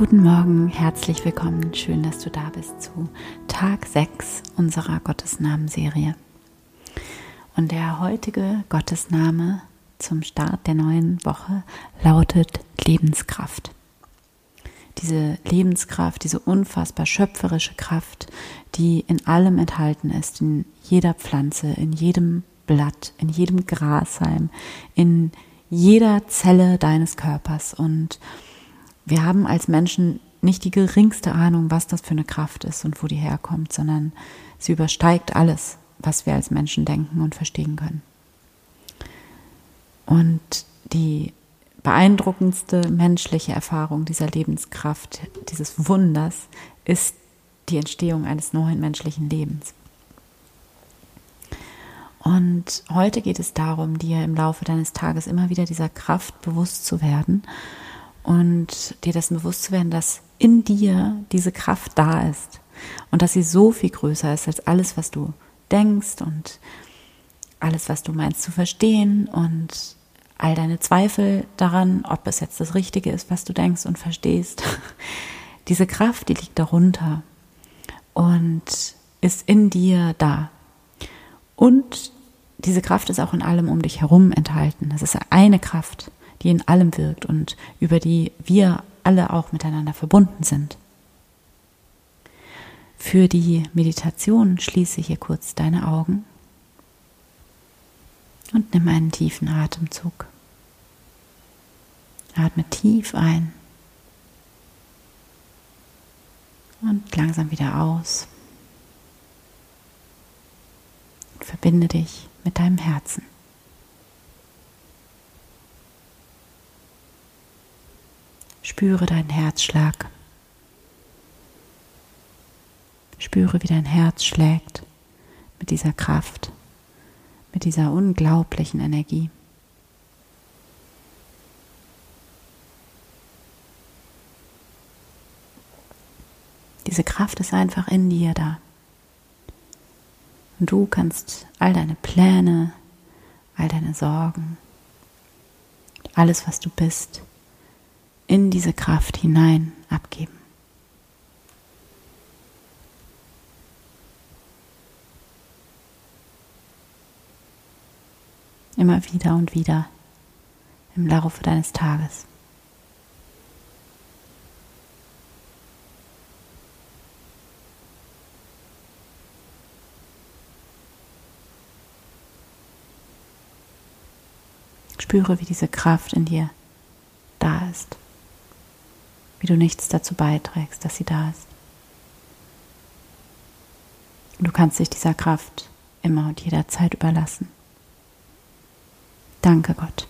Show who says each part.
Speaker 1: Guten Morgen, herzlich willkommen. Schön, dass du da bist zu Tag 6 unserer Gottesnamenserie. Und der heutige Gottesname zum Start der neuen Woche lautet Lebenskraft. Diese Lebenskraft, diese unfassbar schöpferische Kraft, die in allem enthalten ist, in jeder Pflanze, in jedem Blatt, in jedem Grashalm, in jeder Zelle deines Körpers und wir haben als Menschen nicht die geringste Ahnung, was das für eine Kraft ist und wo die herkommt, sondern sie übersteigt alles, was wir als Menschen denken und verstehen können. Und die beeindruckendste menschliche Erfahrung dieser Lebenskraft, dieses Wunders, ist die Entstehung eines neuen menschlichen Lebens. Und heute geht es darum, dir im Laufe deines Tages immer wieder dieser Kraft bewusst zu werden und dir dessen bewusst zu werden, dass in dir diese Kraft da ist und dass sie so viel größer ist als alles, was du denkst und alles, was du meinst zu verstehen und all deine Zweifel daran, ob es jetzt das Richtige ist, was du denkst und verstehst. Diese Kraft, die liegt darunter und ist in dir da. Und diese Kraft ist auch in allem um dich herum enthalten. Das ist eine Kraft die in allem wirkt und über die wir alle auch miteinander verbunden sind. Für die Meditation schließe hier kurz deine Augen und nimm einen tiefen Atemzug. Atme tief ein und langsam wieder aus. Verbinde dich mit deinem Herzen. Spüre deinen Herzschlag. Spüre, wie dein Herz schlägt mit dieser Kraft, mit dieser unglaublichen Energie. Diese Kraft ist einfach in dir da. Und du kannst all deine Pläne, all deine Sorgen, alles, was du bist, in diese Kraft hinein abgeben. Immer wieder und wieder im Laufe deines Tages. Spüre, wie diese Kraft in dir da ist wie du nichts dazu beiträgst, dass sie da ist. Und du kannst dich dieser Kraft immer und jederzeit überlassen. Danke Gott.